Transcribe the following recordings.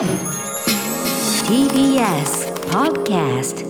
TBS Podcast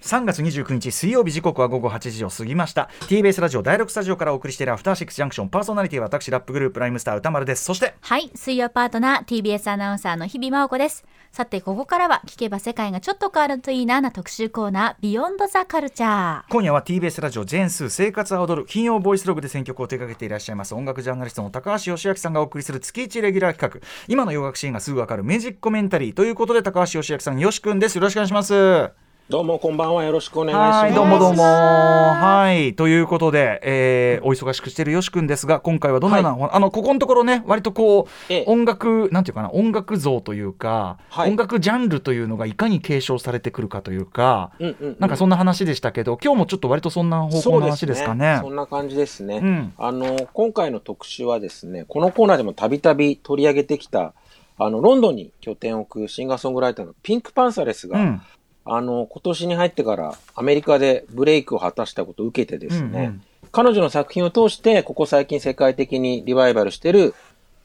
3月29日水曜日時刻は午後8時を過ぎました TBS ラジオ第6スタジオからお送りしているアフターシックスジャンクションパーソナリティは私ラップグループライムスター歌丸ですそしてはい、水曜パートナー TBS アナウンサーの日々真央子です。さて、ここからは聞けば世界がちょっと変わるといいなな特集コーナー、ビヨンドザカルチャー。今夜は TBS ラジオジェーンスー生活は踊る金曜ボイスログで選曲を手掛けていらっしゃいます音楽ジャーナリストの高橋義明さんがお送りする月1レギュラー企画。今の洋楽シーンがすぐわかるミュージックコメンタリーということで高橋義明さんよしくんです。よろしくお願いします。どうもこんばんはよろしくお願いします。はい、どうもどうも。はい、ということで、えー、お忙しくしているよし君ですが、今回はどのような、あの、ここのところね、割とこう、ええ音楽、なんていうかな、音楽像というか、はい音楽ジャンルというのがいかに継承されてくるかというか、うんうんうんなんかそんな話でしたけど、今日もちょっと割とそんな方向の話ですかね。そんな感じですね。うんあの、今回の特集はですね、このコーナーでもたびたび取り上げてきた、あの、ロンドンに拠点を置くシンガーソングライターのピンクパンサレスが、うんあの、今年に入ってからアメリカでブレイクを果たしたことを受けてですね、うんうん彼女の作品を通して、ここ最近世界的にリバイバルしてる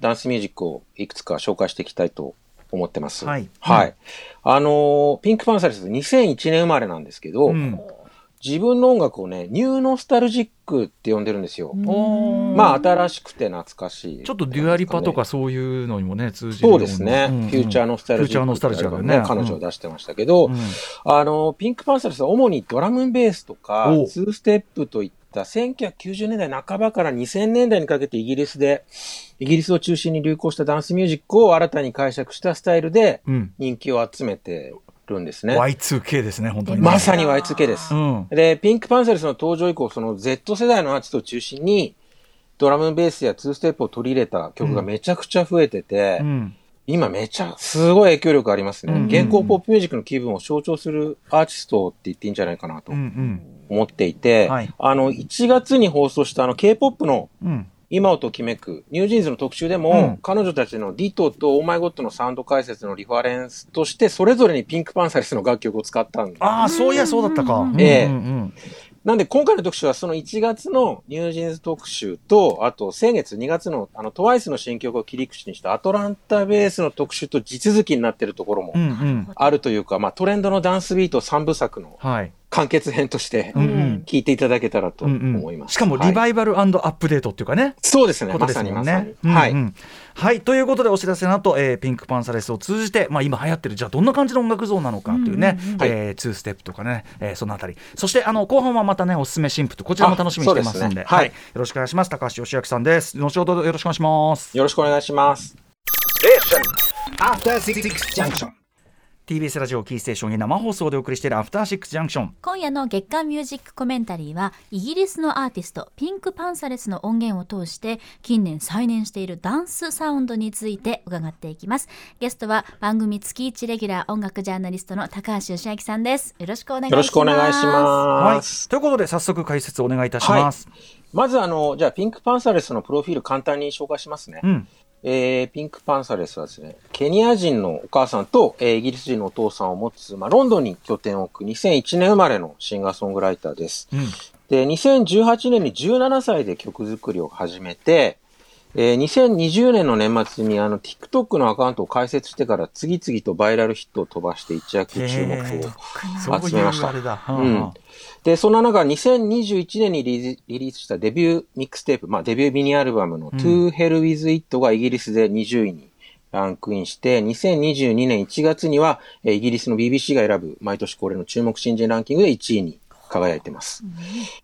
ダンスミュージックをいくつか紹介していきたいと思ってます。はいはい。あのーピンクパンサレス2001年生まれなんですけど、うん自分の音楽をね、ニューノスタルジックって呼んでるんですよ。まあ、新しくて懐かしい。ちょっとデュアリパとかそういうのにもね、通じるよそうですね。んんフューチャーノスタルジック。フューチャーノスタルジックだね。彼女を出してましたけど、うんうんあの、ピンクパンサレスは主にドラムンベースとかお、ツーステップといった1990年代半ばから2000年代にかけてイギリスで、イギリスを中心に流行したダンスミュージックを新たに解釈したスタイルでうん人気を集めてるんですね。Y2K ですね、本当にね。まさに Y2K です。うん。で、ピンクパンサレスの登場以降、その Z 世代のアーティストを中心に、ドラムンベースやツーステップを取り入れた曲がめちゃくちゃ増えてて、うん。今めちゃ、すごい影響力ありますね。うん現行ポップミュージックの気分を象徴するアーティストって言っていいんじゃないかなとうんうん。思っていて、はいあの、1月に放送したあの K-POP のうん。今をときめく NewJeans の特集でも、うん彼女たちの Ditto と Oh My God のサウンド解説のリファレンスとして、それぞれに PinkPantheress の楽曲を使ったんです。ああ、そういや、そうだったか。ええうんうんなんで今回の特集はその1月のニュージーンズ特集と、あと先月2月のあのトワイスの新曲を切り口にしたアトランタベースの特集と地続きになっているところも。あるというか、まあトレンドのダンスビート3部作のはい。完結編として。聞いていただけたらとうんうん思います。しかもリはいバイバルアップデートっていうかね。そうですね。ことまですもんさにまさにね。。はい。うんうんはい。ということで、お知らせの後、えーピンクパンサレスを通じて、まあ、今流行ってる、じゃあ、どんな感じの音楽像なのかっていうね、うんうんえーツーステップとかね、えーそのあたり。そして、あの、後半はまたね、おすすめ新婦と、こちらも楽しみにしてますんで、はいよろしくお願いします。高橋義明さんです。後ほどよろしくお願いします。よろしくお願いします。After Six Junction. TBS ラジオキーステーションに生放送でお送りしているアフターシックスジャンクション。今夜の月間ミュージックコメンタリーは、イギリスのアーティスト、ピンクパンサレスの音源を通して、近年再燃しているダンスサウンドについて伺っていきます。ゲストは番組月1レギュラー音楽ジャーナリストの高橋義明さんです。よろしくお願いします。よろしくお願いしはいます。。ということで、早速解説お願いいたします。まずあの、じゃあピンクパンサレスのプロフィール簡単に紹介しますね。うん。えーピンクパンサレスはですね、ケニア人のお母さんと、えーイギリス人のお父さんを持つ、まあ、ロンドンに拠点を置く2001年生まれのシンガーソングライターです。うん。で、2018年に17歳で曲作りを始めて、えー2020年の年末にあの TikTok のアカウントを開設してから次々とバイラルヒットを飛ばして一躍注目を。集めました。うんで、そんな中、2021年にリリースしたデビューミックステープ、まあデビューミニアルバムの To Hell With It がイギリスで20位にランクインして、2022年1月には、えーイギリスの BBC が選ぶ毎年恒例の注目新人ランキングで1位に輝いてます。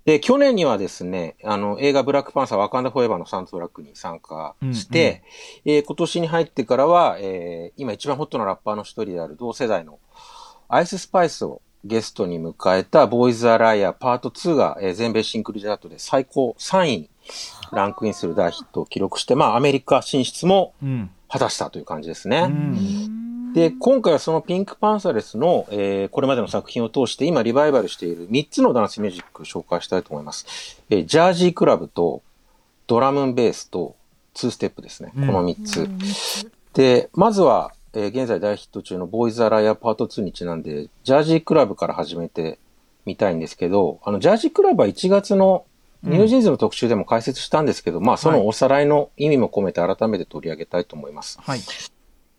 で、去年にはですね、あの、映画ブラックパンサーワカンダフォーエバーのサウンドトラックに参加して、えー今年に入ってからは、えー今一番ホットなラッパーの一人である同世代のアイススパイスをゲストに迎えたボーイズ・ア・ライアパート2が、えー全米シングルチャートで最高3位にランクインする大ヒットを記録して、まあアメリカ進出もうん。果たしたという感じですね。うん。で、今回はそのピンクパンサレスの、えーこれまでの作品を通して今リバイバルしている3つのダンスミュージックを紹介したいと思います。えージャージークラブとドラムンベースと2ステップですね。うんこの3つ。で、まずは、えー現在大ヒット中の Boy's a Liar Part 2にちなんで、ジャージークラブから始めてみたいんですけど、あの、ジャージークラブは1月のうんニュージーンズの特集でも解説したんですけど、まあそのおさらいの意味も込めて改めて取り上げたいと思います。はい。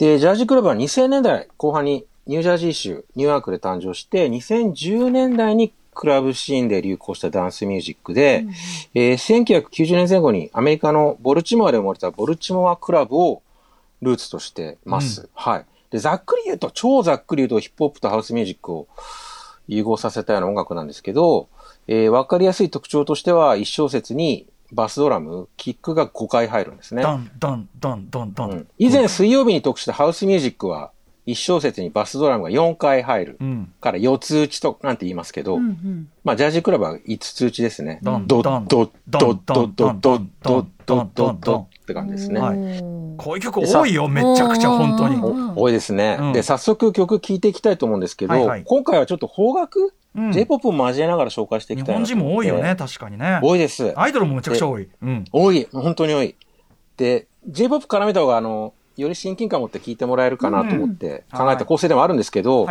で、ジャージクラブは2000年代後半にニュージャージー州、ニューヨークで誕生して、2010年代にクラブシーンで流行したダンスミュージックで、えー1990年前後にアメリカのボルチモアで生まれたボルチモアクラブをルーツとしてます。はい。で、ざっくり言うと、超ざっくり言うとヒップホップとハウスミュージックを融合させたような音楽なんですけど、えーわかりやすい特徴としては、一小節にバスドラム、キックが5回入るんですね。ドンドンドンドンドン。うん以前水曜日に特集したハウスミュージックは、一小節にバスドラムが4回入る。うん。から4つ打ちとなんて言いますけど、うんうんまあジャージークラブは5つ打ちですね。ドンドドンドドドドドドドドドンドンドって感じですね。はいこういう曲多いよ、めちゃくちゃ本当に。多いですね、うんで、早速曲聴いていきたいと思うんですけど、はいはい今回はちょっと邦楽、うん J-POP を交えながら紹介してい日きたいな本人も多いよね、確かにね。多いです。アイドルもめちゃくちゃ多い。うん。多い。本当に多い。で、J-POP 絡めた方が、あの、より親近感を持って聴いてもらえるかなと思ってうん考えた構成でもあるんですけど。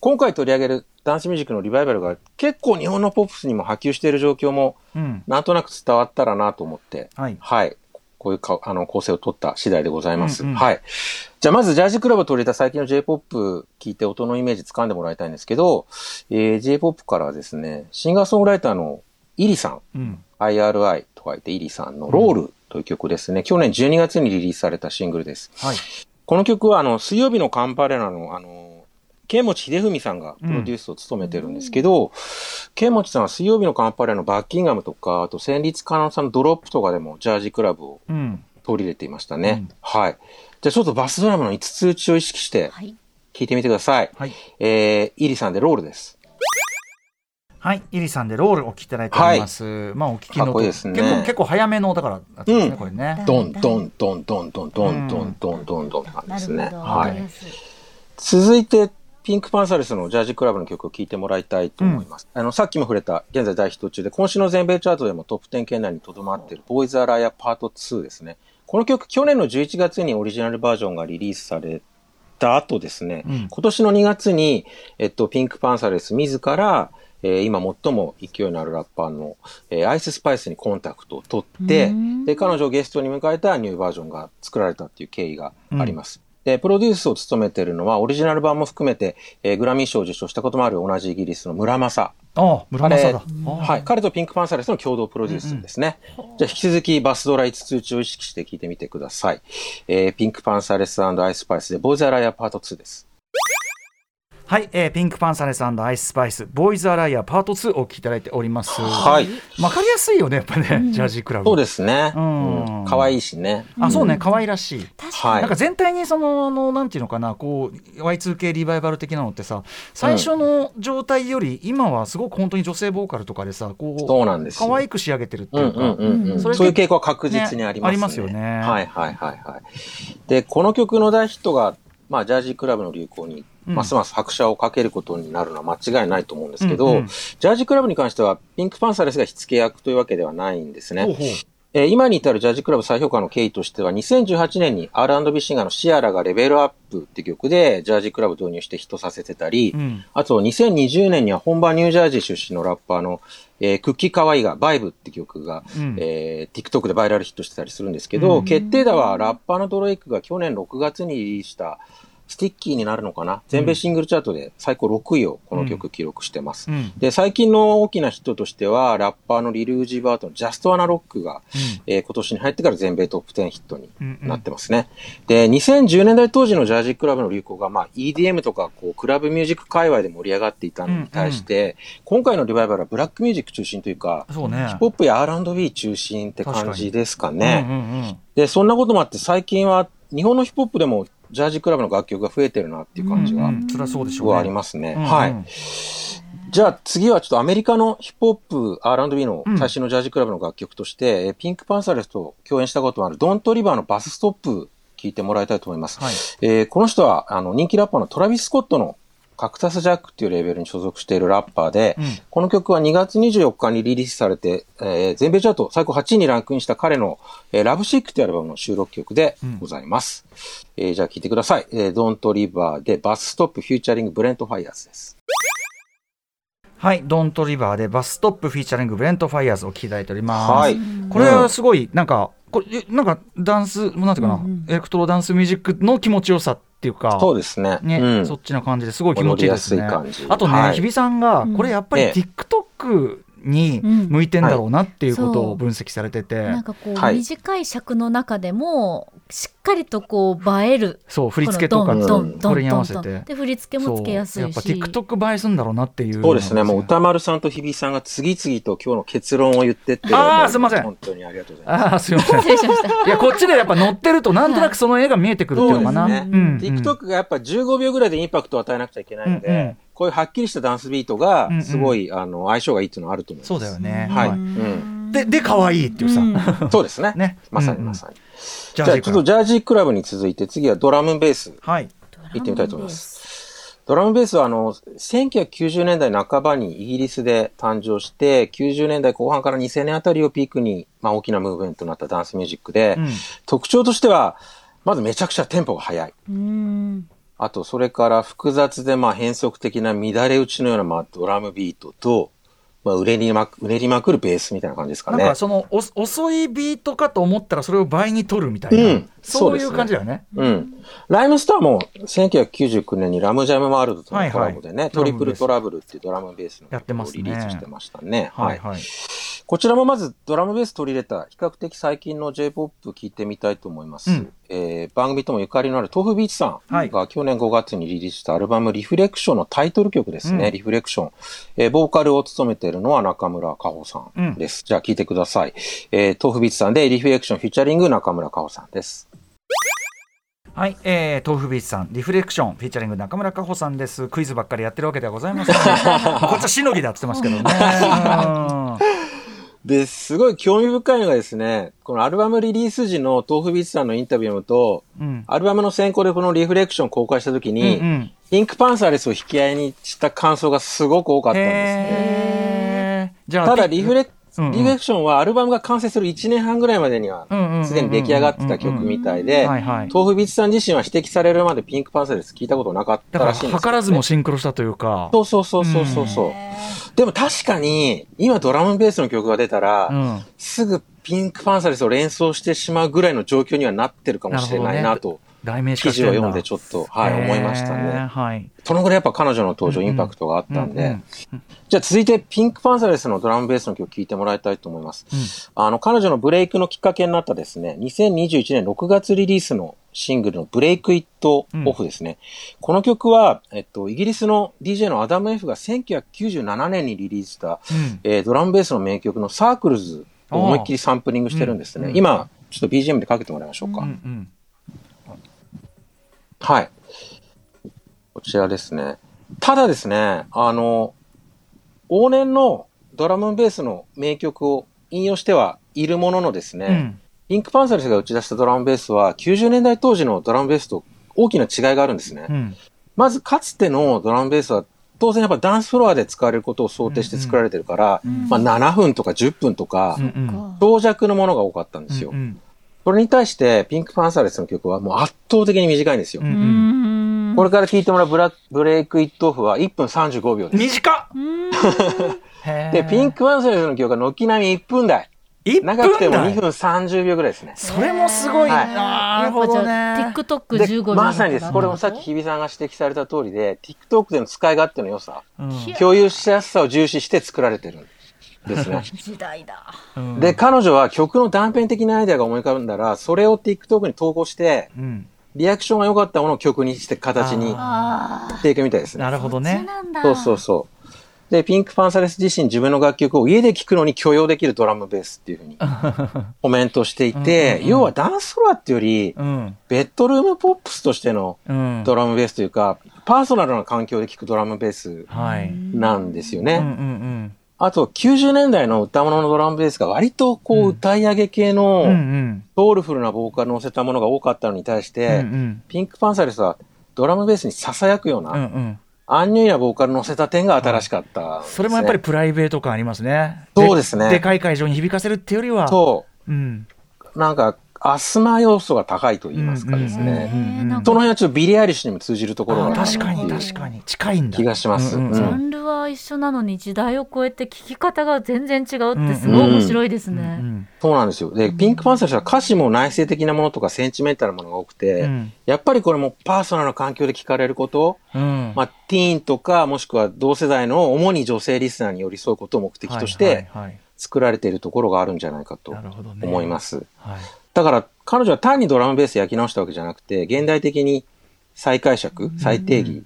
今回取り上げるダンスミュージックのリバイバルが結構日本のポップスにも波及している状況もうん。なんとなく伝わったらなと思って、はい。はい。こういうかあの構成を取った次第でございます。うんうんはい。じゃあまずジャージクラブを取り入れた最近の J-POP 聞いて音のイメージ掴んでもらいたいんですけど、えー、J-POP からはですね、シンガーソングライターのイリさん、うん。IRI と書いてイリさんのロールという曲ですね。去年12月にリリースされたシングルです。はい。この曲はあの、水曜日のカンパレラのあの、ケンモチ秀文さんがプロデュースを務めてるんですけど、ケンモチさんは水曜日のカンパレラのバッキンガムとか、あと戦慄カノンさんのドロップとかでもジャージクラブをうん。取り入れていましたね。うんはい。じゃあちょっとバスドラムの5つ打ちを意識してはい聴いてみてください。はい。えー、イリさんでロールです。はい。イリさんでロールお聞きいただいております。まあ、お聞きのいいですね結構、結構早めの、だから、ですね、うんこれね。ドンドンドンドンドンドンドンドンドンドンって感じですね。はい続いて、ピンクパンサレスのジャージクラブの曲を聴いてもらいたいと思います。あの、さっきも触れた、現在大ヒット中で、今週の全米チャートでもトップ10圏内にとどまっている、ボーイズ・ア・ライア・パート2ですね。この曲、去年の11月にオリジナルバージョンがリリースされた後ですね、うん今年の2月に、えっと、ピンクパンサレス自ら、えー今最も勢いのあるラッパーの、えーアイススパイスにコンタクトを取ってうん、で、彼女をゲストに迎えたニューバージョンが作られたっていう経緯があります。で、プロデュースを務めているのは、オリジナル版も含めて、えーグラミー賞を受賞したこともある同じイギリスの村正。ああ、村正だ。はい。彼とピンクパンサレスの共同プロデュースですね。じゃあ引き続きバスドラ5つ打ちを意識して聞いてみてください。えーピンクパンサレスアイスパイスで、ボーイズ・ア・ライア・パート2です。はい、えー、ピンクパンサレスアイススパイス、ボーイズ・アライアパート2をお聞きいただいております。はい。わかりやすいよね、やっぱね、ジャージークラブ。そうですね。うんうん可愛いしね。あ、そうね、可愛らしい。はい。なんか全体にそのあのなんていうのかなこう Y2K リバイバル的なのってさ最初の状態より今はすごく本当に女性ボーカルとかでさこうそうなんですよ可愛く仕上げてるってうんいうか、うんうんうんそれそういう傾向は確実にありますね。ねありますよねはいはいはいはい。で、この曲の大ヒットが、まあ、ジャージークラブの流行に、うん。ますます拍車をかけることになるのは間違いないと思うんですけど、うんうん。ジャージークラブに関しては、ピンクパンサレスが火付け役というわけではないんですね。ほうほうえー今に至るジャージクラブ再評価の経緯としては、2018年に R&B シンガーのシアラがレベルアップって曲でジャージクラブ導入してヒットさせてたり、うん。あと2020年には本場ニュージャージー出身のラッパーの、えークッキーカワイイが Vibe って曲が、うん。えー TikTok でバイラルヒットしてたりするんですけど、うん。決定打はラッパーのドレイクが去年6月にリリースした Sticky になるのかな？全米シングルチャートで最高6位をこの曲記録してます。うん。で、最近の大きなヒットとしては、ラッパーのリルージーバートの Just Wanna Rock が、えー今年に入ってから全米トップ10ヒットにうんうん。なってますね。で、2010年代当時のジャージークラブの流行が、まあ、EDM とか、こう、クラブミュージック界隈で盛り上がっていたのに対して、今回のリバイバルはブラックミュージック中心というか、そうね。ヒップホップや R&B 中心って感じですかね。うんうんうん。で、そんなこともあって、最近は日本のヒップホップでもジャージークラブの楽曲が増えてるなっていう感じが、うんそうでしょうはねありますね。うんうんはい。じゃあ次はちょっとアメリカのヒップホップ R&B の最新のジャージクラブの楽曲として、えピンクパンサレスと共演したこともあるドントリバーのバスストップ聞いてもらいたいと思います。はいえーこの人はあの人気ラッパーのトラビス・スコットのカクタス・ジャックっていうレーベルに所属しているラッパーで、うんこの曲は2月24日にリリースされて、えー全米チャート最高8位にランクインした彼の、えー Love Sick というアルバムの収録曲でございます。えーじゃあ聴いてください。えー、ドン・トリバーで Bus Stop featuring ブレントファイヤーズです。はい、ドン・トリバーで Bus Stop featuring ブレントファイヤーズを聞きいただいております。はいこれはすごいなんかこれえなんかダンスなんていうかな、エレクトロダンスミュージックの気持ちよさっていうか。そうですね。ね、うん。そっちの感じですごい気持ちいいですね。す。あとね、はい。日比さんがこれやっぱりええ。TikTok に向いてんだろうなっていうことを分析されてて、なんかこう、はい。短い尺の中でもしっかりとこう映える。そう振り付けとかこのドンドンドンこれに合わせて。で振り付けもつけやすいし。やっぱ TikTok 映えするんだろうなっていうそうですね。もう歌ま丸さんと日比さんが次々と今日の結論を言ってって。あーすいません。本当にありがとうございます。ああすいません。失礼しました。いやこっちでやっぱ乗ってるとなんとなくその絵が見えてくるっていうのかな。ね。うんうん。TikTok がやっぱ15秒ぐらいでインパクトを与えなくちゃいけないので、うんうん。こういうはっきりしたダンスビートがうんうん。すごい、あの相性がいいっていうのはあると思います。そうだよね。はい。ううん。でで可愛いっていうさ、うん。そうですね。ね。まさにまさに。じじゃあちょっとジャージークラブに続いて次はドラムベース。はい。行ってみたいと思います。ドラムベース。はあの、1990年代半ばにイギリスで誕生して、90年代後半から2000年あたりをピークに、まあ大きなムーブメントになったダンスミュージックで、うん。特徴としては、まずめちゃくちゃテンポが速い。うん。あと、それから複雑でまあ変則的な乱れ打ちのようなまあドラムビートと、まあ、うねりまく、うねりまくるベースみたいな感じですかね。なんかそのお遅いビートかと思ったらそれを倍に取るみたいな、うんそういう感じだよね。うん。ライムスターも1999年にラムジャムワールドとのコラボでね、はいはいトリプルトラブルっていうドラムベースのやってますねリリースしてましたね。はいはい。こちらもまずドラムベース取り入れた比較的最近の J-POP 聞いてみたいと思います。うんえー番組ともゆかりのある豆腐ビーチさはいんが去年5月にリリースしたアルバムリフレクションのタイトル曲ですね。うんリフレクション、えーボーカルを務めているのは中村佳穂さんです。じゃあ聞いてください。えー豆腐ビーチさんでリフレクションフィーチャリング中村佳穂さんです。はい、えー、豆腐ビーチさん、リフレクション、フィーチャリング中村佳穂さんです。クイズばっかりやってるわけではございません。こっちはしのぎだって言ってますけどね。で、すごい興味深いのがですね、このアルバムリリース時の豆腐ビーチさんのインタビューを読むと、うん。うん。アルバムの先行でこのリフレクション公開した時に、うんうんピンクパンサーレスを引き合いにした感想がすごく多かったんですね。じゃあ、ただリフレ、うんうんリフレクションはアルバムが完成する1年半ぐらいまでにはうんうんうんうん、すでに出来上がってた曲みたいで、はいはい。豆腐ビーチさん自身は指摘されるまでピンクパンサーレス聞いたことなかったら、らしいんです図らずもシンクロしたというか。そうそうそうそうそうそう。でも確かに、今ドラムベースの曲が出たら、うん。すぐピンクパンサーレスを連想してしまうぐらいの状況にはなってるかもしれないなと、題名記事を読んでちょっと、はい、思いましたね。はい。そのぐらいやっぱ彼女の登場、インパクトがあったんで、うんうんじゃあ続いてピンクパンサレスのドラムベースの曲聴いてもらいたいと思います。あの、彼女のブレイクのきっかけになったですね、2021年6月リリースのシングルの Break It Off ですね。この曲は、えっと、イギリスの DJ のアダム F が1997年にリリースした、うんえードラムベースの名曲の Circles を思いっきりサンプリングしてるんですね。うん今、ちょっと BGM でかけてもらいましょうか。うんうんはい。こちらですね。ただですね、あの、往年のドラムベースの名曲を引用してはいるもののですね、うんピンクパンサーレスが打ち出したドラムベースは90年代当時のドラムベースと大きな違いがあるんですね。うんまずかつてのドラムベースは当然やっぱダンスフロアで使われることを想定して作られてるから、まあ7分とか10分とかうんうん長尺のものが多かったんですよ。うんそれに対してピンクパンサーレスの曲はもう圧倒的に短いんですよ。うんううん。んこれから聞いてもらうブラブレイクイットオフは1分35秒です。短っ。で、ピンクパンサーレスの曲は軒並み1分台。長くても台2分30秒ぐらいですね。それもすごいはい。なるほどね。やっぱじゃあ TikTok15 で秒まさにです。これもさっき日比さんが指摘された通りで、TikTok での使い勝手の良さ、うん。共有しやすさを重視して作られてる。んですね。時代だ。うん。で、彼女は曲の断片的なアイデアが思い浮かんだら、それを TikTok に投稿して、うん。リアクションが良かったものを曲にして形にあしていくみたいですね。なるほどあね。そうそうそう。で、ピンクパンサレス自身自分の楽曲を家で聴くのに許容できるドラムベースっていうふうに コメントしていうんうんて、うん。要はダンスフロアっていうより、うん。ベッドルームポップスとしてのうん。ドラムベースというか、パーソナルな環境で聴くドラムベースはい。なんですようんうんうね。んあと、90年代の歌物のドラムベースが割とこう歌い上げ系のんソウルフルなボーカル乗せたものが多かったのに対しうんて、うん。ピンクパンサレスはドラムベースに囁くようなんアンニュイなボーカル乗せた点が新しかったね、それもやっぱりプライベート感ありますね。そうですね。でかい会場に響かせるっていうよりは。そう。うん。なんか、 ASMR 要素が高いと言いますかですね。その辺はちょっとビリー・アイリッシュにも通じるところが確かに確かに。近いんだ。気がします。うんうんジャうん。ンルは一緒なのに時代を超えて聞き方が全然違うってすごい面白いですうんね。そうなんですよ。で、ピンクパンサーは歌詞も内省的なものとかセンチメンタルなものが多くて、うん。やっぱりこれもパーソナルな環境で聞かれること、うん。まあ、ティーンとかもしくは同世代の主に女性リスナーに寄り添うことを目的として作られているところがあるんじゃないかとなるほどね。思います。はいだから彼女は単にドラムベース焼き直したわけじゃなくて、現代的に再解釈、再定義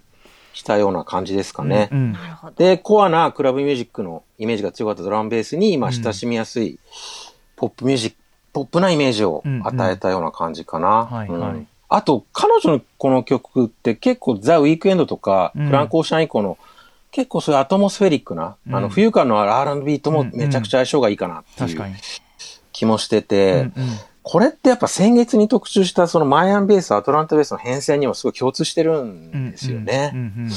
したような感じですかね。で、コアなクラブミュージックのイメージが強かったドラムベースに、今親しみやすいポップミュージック、ポップなイメージを与えたような感じかな。あと、彼女のこの曲って結構ザ・ウィークエンドとか、うん。フランク・オーシャン以降の結構そういうアトモスフェリックな、うん。あの、浮遊感のある R&B ともめちゃくちゃ相性がいいかなっていう確かに。気もしてて、うんうんこれってやっぱ先月に特集したそのマイアンベース、アトランタベースの変遷にもすごい共通してるんですよね。うんうん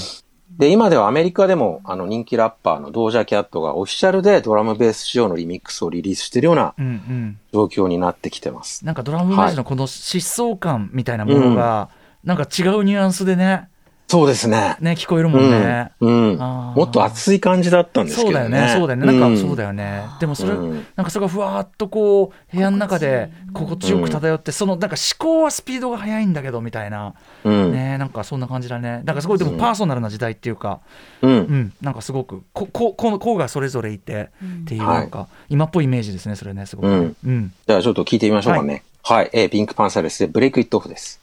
で、今ではアメリカでもあの人気ラッパーのドージャーキャットがオフィシャルでドラムベース仕様のリミックスをリリースしてるようなうんうん状況になってきてます。なんかドラムベースのこの疾走感みたいなものが、なんか違うニュアンスでねそうですね。ね聞こえるもんね、うん。もっと熱い感じだったんですけどね。そうだよねそうだよねなんかそうだよ。よね、でもそれ、うんなんかそれがふわーっとこう部屋の中で心地よく漂って、そのなんか思考はスピードが速いんだけどみたいな、うん。ねなんかそんな感じだねなんかすごいでもパーソナルな時代っていうか、う。うんん、なんかすごくこここの子がそれぞれいてっていうなんか、今っぽいイメージですねそれねすごくね、うんうんじゃあちょっと聞いてみましょうかね。はい。えーピンクパンサーレスでブレイクイットオフです。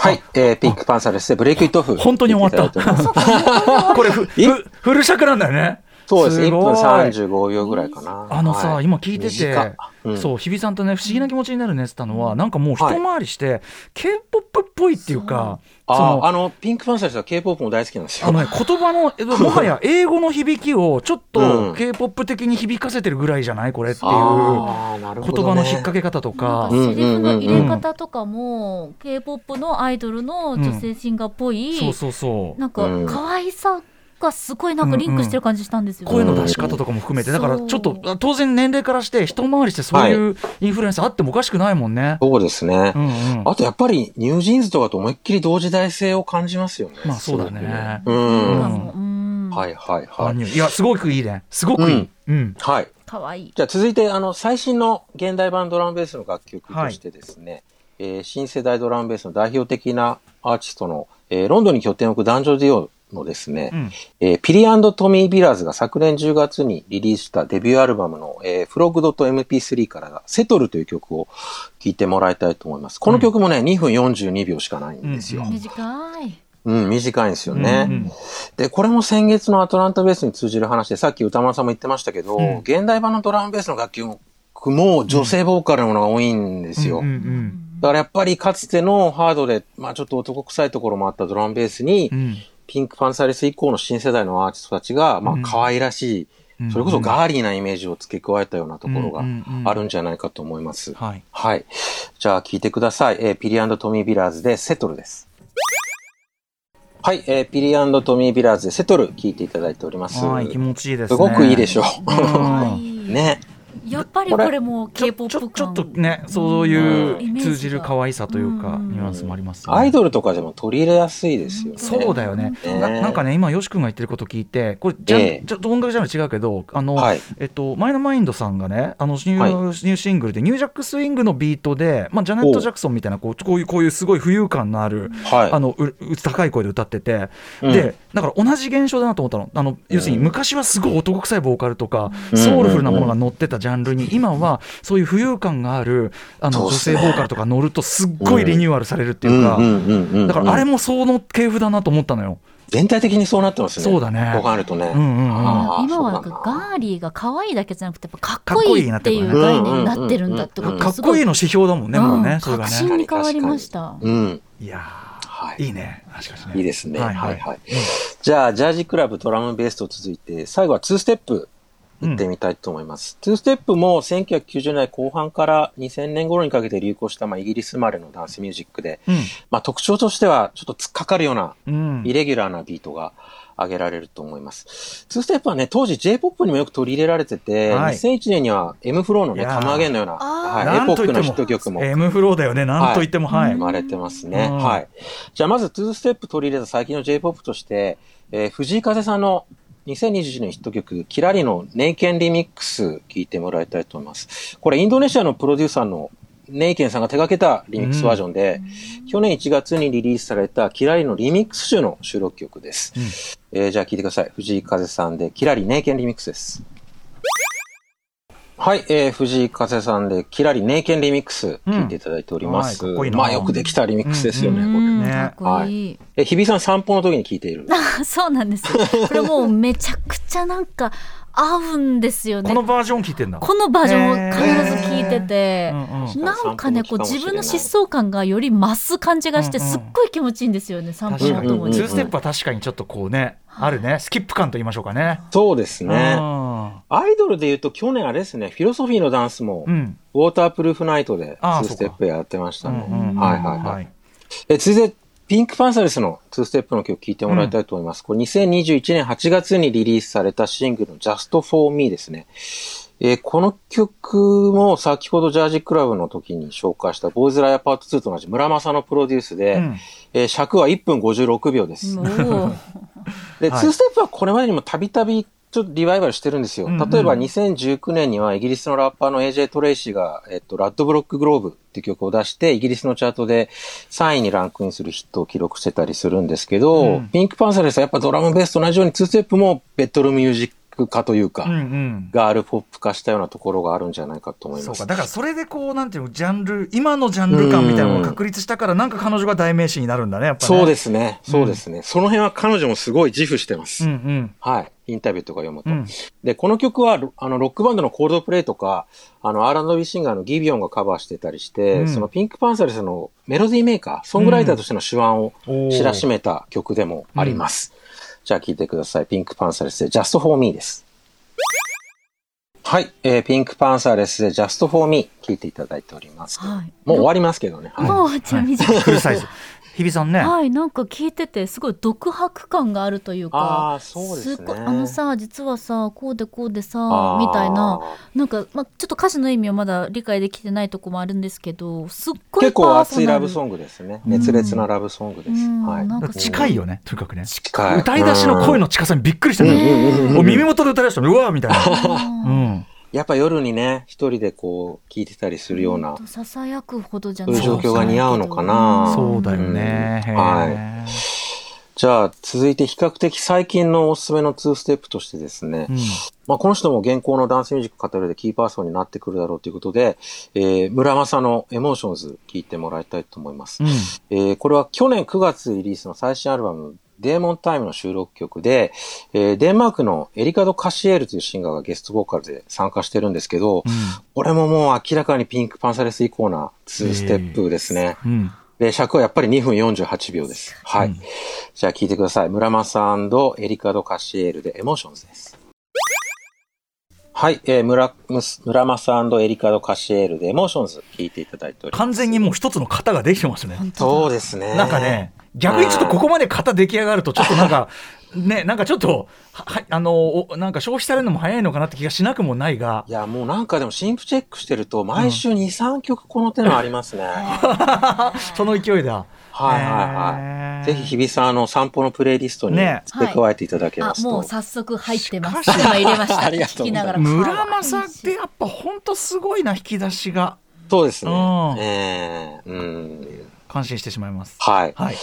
はい。えーピンクパンサーでブレイクイットオフ。本当に終わった これふえふフル尺なんだよねそうです。1すごい。分35秒ぐらいかな。あのさ、はい。今聞いてて、うん。そう日比さんとね不思議な気持ちになるねって言ったのは、なんかもう一回りして、K-POP っぽいっていうかそのああの、ピンクパンサーレスは K-POP も大好きなんですよ。あのね、言葉のえもはや英語の響きをちょっうとん K-POP 的に響かせてるぐらいじゃないこれっていう言葉の引っ掛け方とか。か。セリフの入れ方とかも K-POP のアイドルの女性シンガーっぽい、そうそうそう。なんかうん。可愛さがすごいなんかリンクしてる感じしたんですよ、ね声の出し方とかも含めてだからちょっとあ当然年齢からして一回りしてそういうインフルエンスあってもおかしくないもんね。そうですねう。んうんあとやっぱりニュージーンズとかと思いっきり同時代性を感じますよね。まあそうだねうん。はいはいはい。あいやすごくいいねすごくいい。うんはい。可愛いじゃあ続いて、あの、最新の現代版ドラムベースの楽曲としてですね、えー新世代ドラムベースの代表的なアーティストの、えーロンドンに拠点を置く男女デュオのですね、うんえーピリトミー・ビラーズが昨年10月にリリースしたデビューアルバムの、えー、フログ .mp3 からセトルという曲を聴いてもらいたいと思います。この曲もね、2分42秒しかないんですよ。うん短いうん、短いんですよね。うんうんで、これも先月のアトランタベースに通じる話で、さっき歌丸さんも言ってましたけど、うん現代版のドラムベースの楽曲も女性ボーカルのものが多いんですよ。うんうんだからやっぱりかつてのハードで、まあちょっと男臭いところもあったドラムベースに、うんピンクパンサレス以降の新世代のアーティストたちが、まあうん可愛らしい、うんそれこそガーリーなイメージを付け加えたようなところがあるんじゃないかと思います。はいはい。じゃあ聞いてください。えーピリトミー・ビラーズで Settle です。はい、えーピリトミー・ビラーズで Settle 聞いていただいております。はい気持ちいいですすね。ごくいいでしょう ね。やっぱりこれもちょ K-POP ちょ感ちょっとねそういうイメージが。通じる可愛さというかうんニュアンスもありますよね。アイドルとかでも取り入れやすいですよね。そうだよね。ねななんかね今よし君が言ってること聞いてこれじゃん、ええ。ちょっと音楽ジャンル違うけどあの、はい。えっと、マイナマインドさんがねあのニュー,、はい。ニューシングルでニュージャックスイングのビートで、まあ、ジャネット・ジャクソンみたいなこうこういうこういうすごい浮遊感のある、はい。あのうう高い声で歌ってて、うん。でだから同じ現象だなと思ったの。あの要するに昔はすごい男臭いボーカルとか、うん。ソウルフルなものが乗ってたジャンルに、今はそういう浮遊感があるあの女性ボーカルとか乗るとすっごいリニューアルされるっていうか、だからあれもその系譜だなと思ったのよ。全体的にそうなってますね。そうだねこう考えるとね。うんうんうん今はなんかガーリーが可愛いだけじゃなくてやっぱかっこいいっていう概念になってるんだってことかっこいいの指標だもんね、もうね、確ね。信に変わりましたうん。いやはいー、いいね、しかしね。いいですね。ははいいははいい。じゃあ、ジャージクラブドラムベースと続いて、最後は2ステップ行ってみたいと思います。2ステップも1990年代後半から2000年頃にかけて流行した、まあ、イギリス生まれのダンスミュージックで、うん。まあ、特徴としてはちょっと突っかかるようなうん。イレギュラーなビートが挙げられると思います。2ステップはね、当時 J-POP にもよく取り入れられてて、はい。2001年には M フローのね、いやー。カムアゲンのような、はい、エポックのヒット曲も M フローだよね。なんといってもはい、うん生まれてますね。うん。はい。じゃあまず2ステップ取り入れた最近の J-POP として、えー藤井風さんの2021年ヒット曲、キラリのネイケンリミックス聴いてもらいたいと思います。これインドネシアのプロデューサーのネイケンさんが手掛けたリミックスバージョンで、去年1月にリリースされたキラリのリミックス集の収録曲です。えーじゃあ聴いてください。藤井風さんでキラリネイケンリミックスです。はい、えー、藤井風さんで、キラリネイケンリミックス、聴いていただいております。うんはいいいなまあ、よくできたリミックスですよね、これ。うんねかっこいい。え、日比さん散歩の時に聴いている？あ そうなんですよ。これもうめちゃくちゃなんか合うんですよね。このバージョン聞いてんだこのバージョンを必ず聞いてて、うんうんなんかねこう自分の疾走感がより増す感じがしてうんうんすっごい気持ちいいんですよね散歩のともにツーステップは確かにちょっとこうねあるねスキップ感と言いましょうかねそうですね。うんアイドルで言うと去年あれですね、フィロソフィーのダンスも、うんウォータープルーフナイトでああ2ステップやってましたね。うんうんはいはいはい。え続いて、ピンクパンサレスの2ステップの曲聴いてもらいたいと思います。これ2021年8月にリリースされたシングルの Just For Me ですね。えーこの曲も先ほどジャージクラブの時に紹介した Boy's a Liar Part 2と同じムラマサのプロデュースで、うんえー尺は1分56秒です。で、はい2ステップはこれまでにもたびたびちょっとリバイバルしてるんですよ。例えば2019年にはイギリスのラッパーの AJ トレイシーが、えっと、 Ladbroke Grove っていう曲を出して、イギリスのチャートで3位にランクインするヒットを記録してたりするんですけど、うんピンクパンサーレスはやっぱドラムベースと同じように2ステップもベッドルームミュージック化というか、うんうんガールポップ化したようなところがあるんじゃないかと思いますそうか。だからそれでこうなんていうのジャンル今のジャンル感みたいなのを確立したからなんか彼女が代名詞になるんだねやっぱねそうですね。そうですね。その辺は彼女もすごい自負してます。うんうんはい。インタビューとか読むと。うんで、この曲は、あの、ロックバンドのコールドプレイとか、あの、R&B シンガーのギビオンがカバーしてたりして、うんそのピンクパンサレスのメロディーメーカー、ソングライターとしての手腕を知らしめた曲でもあります。じゃあ聴いてください。ピンクパンサレスで Just For Me です。はい。えー、ピンクパンサレスで Just For Me 聴いていただいております。はいもう終わりますけどね。はいもうちなみにフルサイズ日比さんね、はい、なんか聞いててすごい独白感があるというあかーそうですね。ごいあのさ実はさこうでこうでさみたいななんか、まあ、ちょっと歌詞の意味はまだ理解できてないとこもあるんですけどすっごい結構熱いラブソンングですね。熱烈なラブソングです。うんはい。なんか近いよねとにかくね。近い。歌い出しの声の近さにびっくりしたね、もう耳元で歌い出したの。うわーみたいな、うん、やっぱ夜にね、一人でこう、聞いてたりするような、ささやくほどじゃそうないいう状況が似合うのかな。そうだよね、うん。へー。はじゃあ、続いて比較的最近のおすすめの2ステップとしてですね、うん。まあ、この人も現行のダンスミュージック語るでキーパーソンになってくるだろうということで、えー、村正のエモーションズ聞いてもらいたいと思います。うん。えーこれは去年9月リリースの最新アルバム、 Demon Time の収録曲で、えーデンマークのエリカド・カシエールというシンガーがゲストボーカルで参加してるんですけど、これももう明らかにピンクパンサレス以降な2ステップですね。うんで、尺はやっぱり2分48秒です。はい。じゃあ聞いてください。ムラマサエリカド・カシエールで Emotions です。はい。えー、ムラ、ムラマサエリカド・カシエールで Emotions 聞いていただいております。完全にもう一つの型ができてますねそうですね。なんかね、逆にちょっとここまで型出来上がると、ちょっとなんか、ね、なんかちょっと、ははあの、おなんか消費されるのも早いのかなって気がしなくもないがい、や、もうなんかでも新譜チェックしてると、毎週2、3曲この手のありますね。その勢いだ。はいはいへはーい。ぜひ日比さん、あの、散歩のプレイリストにね付け加えていただけあますと。もう早速入ってます入れましたありがとう聞きながら村正ってやっぱ本当すごいな、引き出しが。そうですね。うんええうん。感心してしまいます。はい。はい。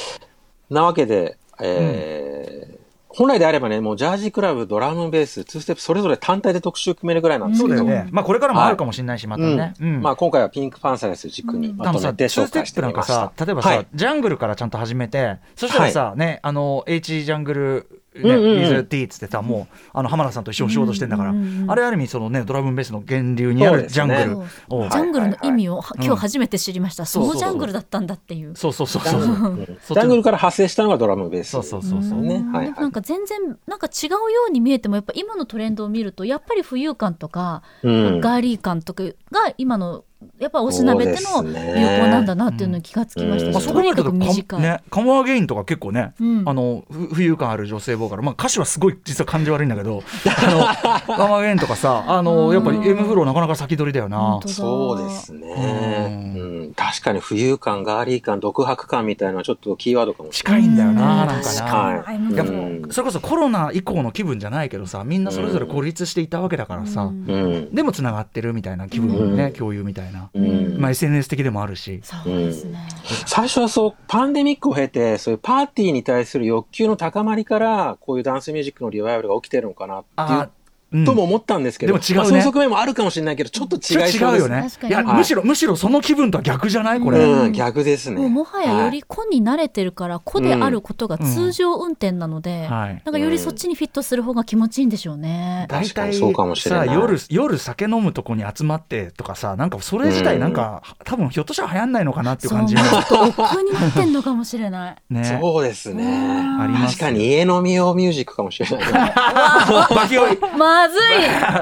なわけで、えー本来であればね、もうジャージクラブ、ドラムベース、2ステップ、それぞれ単体で特集組めるぐらいなんですけど、ね。まあこれからもあるかもしれないし、またね。うんまあ今回はピンクパンサレス軸にうんまとめて2紹介してステップなんかみましたさ。例えばさ、はいジャングルからちゃんと始めてそしたらさ、ねあの H ジャングルね、うんうんうん。イズティーっつってさもうあの浜田さんと一緒に仕事してんだから、うんうんうん。あれある意味そのねドラムベースの源流にあるジャングル。そうをジャングルの意味をはい。今日初めて知りました、そうそうそのジャングルだったんだっていう。そうそうそうジャそうングルう。ん ジャングルから派生したのがドラムベース。そうそうそうそう。ねうん。はいはい。なんか全然なんか違うように見えてもやっぱ今のトレンドを見るとやっぱり浮遊感とか、うん。ガーリー感とかが今のやっぱおしなべってのそう流ですね。行なんだなっていうのに気がつきましたし、まあ、そう考えるととにかく短い。ね、カモアゲインとか結構ね、うん。あのふ浮遊感ある女性ボーカル、まあ、歌詞はすごい実は感じ悪いんだけど あのカモアゲインとかさあのやっぱり M フローなかなか先取りだよな。そうですね。ううん、確かに浮遊感、ガーリー感、独白感みたいなのはちょっとキーワードかもしれ近いんだよな、うん。なんかな。はい。うんやっぱうんそれこそコロナ以降の気分じゃないけどさみんなそれぞれ孤立していたわけだからさ。でもつながってるみたいな気分ね、うん。共有みたいな、うん。まあ、SNS 的でもあるし。そうですね。最初はそう、パンデミックを経て、そういうパーティーに対する欲求の高まりから、こういうダンスミュージックのリバイバルが起きてるのかなっていうとも思ったんですけど、でも違うね。まあその側面もあるかもしれないけど、ちょっと違うです違うよね。いいやむしろむしろその気分とは逆じゃない？これ、うん、逆ですね。もうもはやより個に慣れてるから個であることが通常運転なので、はい。なんかよりそっちにフィットする方が気持ちいいんでしょうね。大体確かにそうかもしれない。さ夜夜酒飲むとこに集まってとかさなんかそれ自体なんか、多分ひょっとしたら流行んないのかなっていうそう感じもちょっと億劫になってんのかもしれない。ね。そうですね。あります確かに家飲み用ミュージックかもしれない。ね。バキ。酔いい。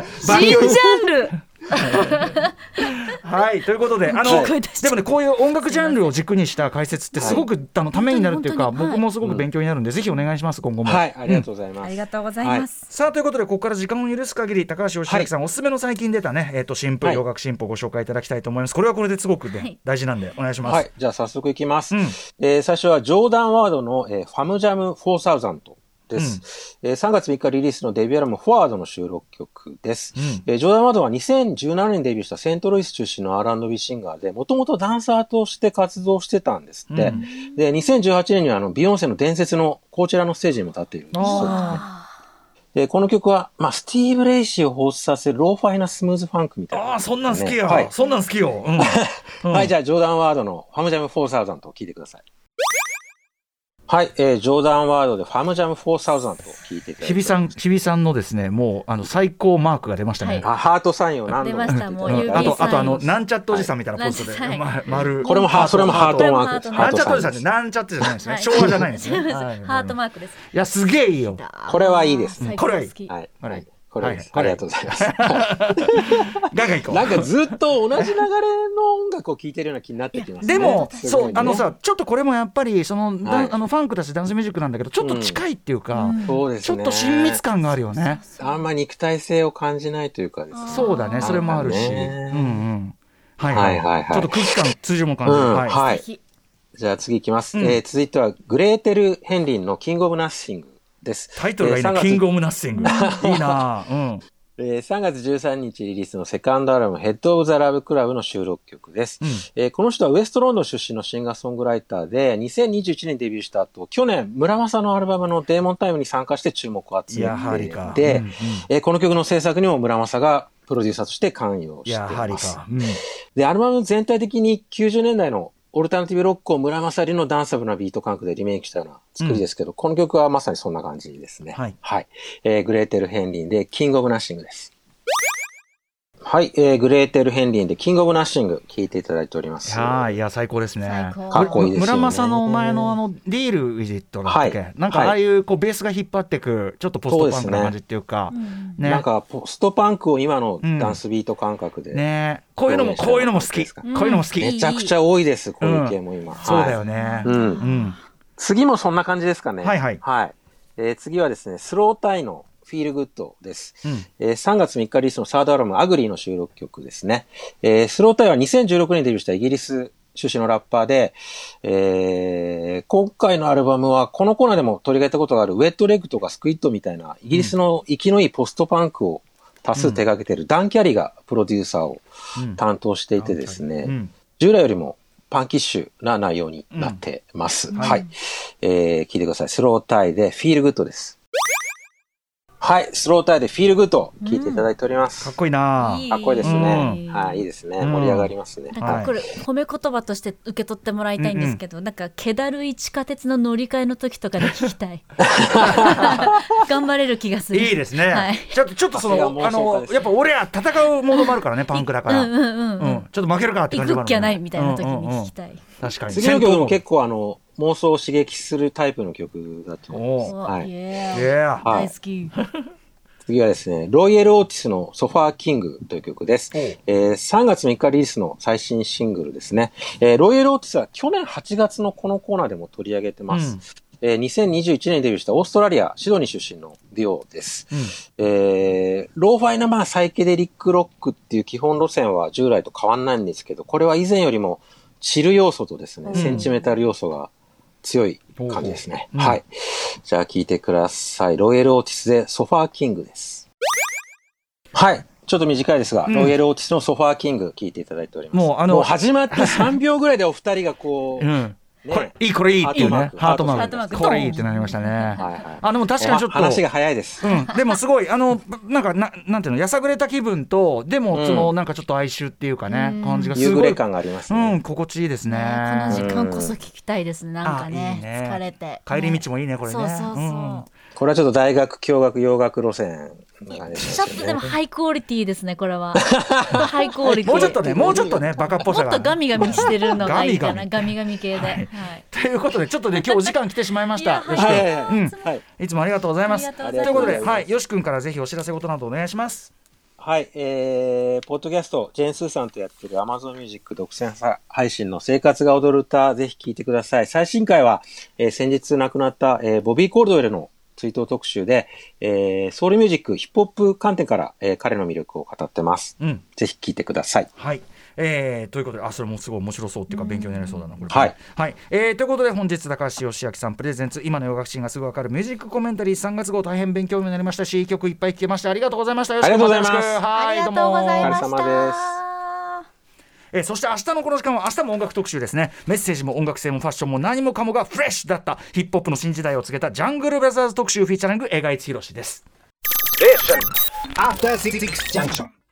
バキ酔い新ジャンル。はいということであのでもねこういう音楽ジャンルを軸にした解説ってすごく、あのためになるっていうか本当に僕もすごく勉強になるんで、ぜひお願いします今後も。はい、ありがとうございます。ありがとうございます。さあということでここから時間を許す限り高橋義明さん、おすすめの最近出たね、えー、と新譜はい。洋楽新譜をご紹介いただきたいと思います。これはこれですごく、ねはい。大事なんでお願いします、はい、じゃあ早速いきます。うん。えー最初はジョーダンワードの、えー FAMJAM4000 です、えー3月3日リリースのデビューアルバムフォワードの収録曲です、うん。えージョーダンワードは2017年にデビューしたセントルイス出身の R&B シンガーで、もともとダンサーとして活動してたんですって。うん。で、2018年にはあのビヨンセの伝説のこちらのステージにも立っているそうですね。あで、この曲は、まあ、スティーブ・レイシーを彷彿させるローファイなスムーズファンクみたいな、ーあーそんなん好きよ、はい。そんなん好きよ、うん。うん。はい、じゃあ、ジョーダンワードの FAMJAM4000 を聞いてください。はい、えー、ジョーダンワードでファムジャム4000と聞いていただいて日比さん日比さんのですねもうあの最高マークが出ましたね、はい。あ、ハートサインを何度も出ましたもううん指あとあとあのなんちゃっておじさんみたいなポストで、はいま丸。これもハそれもハートマークです。ハなんちゃっておじ。さんってなんちゃってじゃないですね、はい昭和じゃないんですね、はい。ハートマークです。いやすげえいいよ。これはいいです。最高これはいい。はい。これです。はいありがとうございます。ガンガン行こう。なんかずっと同じ流れの音楽を聴いてるような気になってきますね。でも、ね。そあの、さちょっとこれもやっぱりその、だはい。あのファンクだしダンスミュージックなんだけどちょっと近いっていうか、うん。そうですね。ちょっと親密感があるよね。あんま肉体性を感じないというかですね。そうだね。それもあるし、うんうん。はいはい,、はいはいはい。ちょっと空気感通じるもの感じる、うん。はい、じゃあ次いきます。うん。えー続いては、グレーテル・ヘンリンの King of Nothing です。タイトルがいいね、えー3月 King of Nothing。いいな。うん。えー3月13日リリースのセカンドアルバム、 Head of the Love Club の収録曲です。うん。えーこの人はウエストロンドン出身のシンガーソングライターで、2021年にデビューした後、去年、ムラマサのアルバムの demon time に参加して注目を集めやはりか。てで、うんうん。えーこの曲の制作にも村正がプロデューサーとして関与していやはります。か、うん。で、アルバム全体的に90年代のオルタナティブロックをムラマサなりのダンサブルなビート感覚でリメイクしたような作りですけど、この曲はまさにそんな感じですね。はいえーグレーテル・ヘンリンで King of Nothing です。はい、えーグレーテル・ヘンリンで King of Nothing 聞いていただいております。はいいや最高ですね。最高。かっこいいですよね。村正の前のあの Deal Wiv It だっけ、はい。なんかああいうこうベースが引っ張ってくちょっとポストパンクな感じっていうかうんね。なんかポストパンクを今のダンスビート感覚で、ね。こういうのもこういうのも好き。こういうのも好き、めちゃくちゃ多いです、こういう系も今。はいそうだよね、うん。うん。次もそんな感じですかね。はいはい。はい。えー次はですね、スロータイの Feel Good です。うんえー3月3日リリースのサードアルバム、 UGLY の収録曲ですね。えースロータイは2016年にデビューしたイギリス出身のラッパーで、えー今回のアルバムはこのコーナーでも取り上げたことがあるウェットレッグとかスクイッドみたいなイギリスの活きのいいポストパンクを多数手掛けているダン・キャリがプロデューサーをうん担当していてですね、うん従来よりもパンキッシュな内容になってます。うんはい、えー聞いてください。スロータイで Feel Good です。はい、スロータイでフィールグッドを聞いていただいております。かっこいいな。かっこいいですね。うんはい、いいですね。うん盛り上がりますね。はいなんかこれ褒め言葉として受け取ってもらいたいんですけど、なんか気だるい地下鉄の乗り換えの時とかで聞きたい 頑張れる気がするいいですね。はいちょっとちょっとそのあのやっぱ俺ら戦うモードもあるからねパンクだから。うんうんうんうん、うんちょっと負けるかって感じもある行くっきゃないみたいな時に聞きたい、うんうんうん確かに。次の曲も結構あの、妄想を刺激するタイプの曲だと思います。おはい大好き、次はですね、ロイヤル・オーティスの Sofa King という曲です。えー3月3日リリースの最新シングルですね。えーロイヤル・オーティスは去年8月のこのコーナーでも取り上げてます。えー2021年にデビューしたオーストラリア、シドニー出身のデュオです。うんえーローファイなまあサイケデリックロックっていう基本路線は従来と変わんないんですけど、これは以前よりもチル要素とですね、うんセンチメンタル要素が強い感じですね。うんはい。じゃあ聴いてください。ロイヤル・オーティスでソファー・キングです。はい。ちょっと短いですが、うんロイヤル・オーティスのソファー・キング聴いていただいております。もうあの始まって3秒ぐらいでお二人がこう、うん。ねこれいいこれいいっていうね。ハハートマーク。これいいってなりましたね。はいはい。あでも確かにちょっとお話が早いです。うん、でもすごいあのなんかななんていうのやさぐれた気分とでもその、なんかちょっと哀愁っていうかね、うん感じがすごい夕暮れ感がありますうね。ん心地いいですね。ねこの時間こそ聞きたいですねなんかあねね疲れて帰り道もいいねこれね。そうそうそう、んこれはちょっと大学、共学、洋楽路線な感じですちょっとでもハイクオリティですねこれは ハイクオリティもうちょっとねもうちょっとねバカっぽもっさが。とガミガミしてるのがいいかなガガミガミ系で、はいということでちょっとね今日お時間来てしまいました。よし君はいはいはい。うんはい。いつもありがとうございます。ありがということで、ございますはい、よし君からぜひお知らせ事などお願いします。はい、えー、ポッドキャスト、ジェーン・スーさんとやってる Amazon Music 独占配信の生活が踊る歌、ぜひ聴いてください。最新回は、えー先日亡くなった、えーボビー・コールドウェルの追悼特集で、えー、ソウルミュージック、ヒップホップ観点から、えー彼の魅力を語ってます。うん。ぜひ聴いてください。はい。えー、ということで、あ、それもすごい面白そうっていうか、勉強になりそうだな、これ。はい。はい。えー、ということで、本日、高橋義明さんプレゼンツ、今の洋楽シーンがすぐわかるミュージックコメンタリー3月号、大変勉強になりましたし、いい曲いっぱい聴けました。ありがとうございました。ありがとうございますはい、ありがとうございましお疲れ様ですたえーそして明日のこの時間は明日も音楽特集ですねメッセージも音楽性もファッションも何もかもがフレッシュだったヒップホップの新時代を告げたジャングルブラザーズ特集フィーチャリング映画一博です After 66 Junction.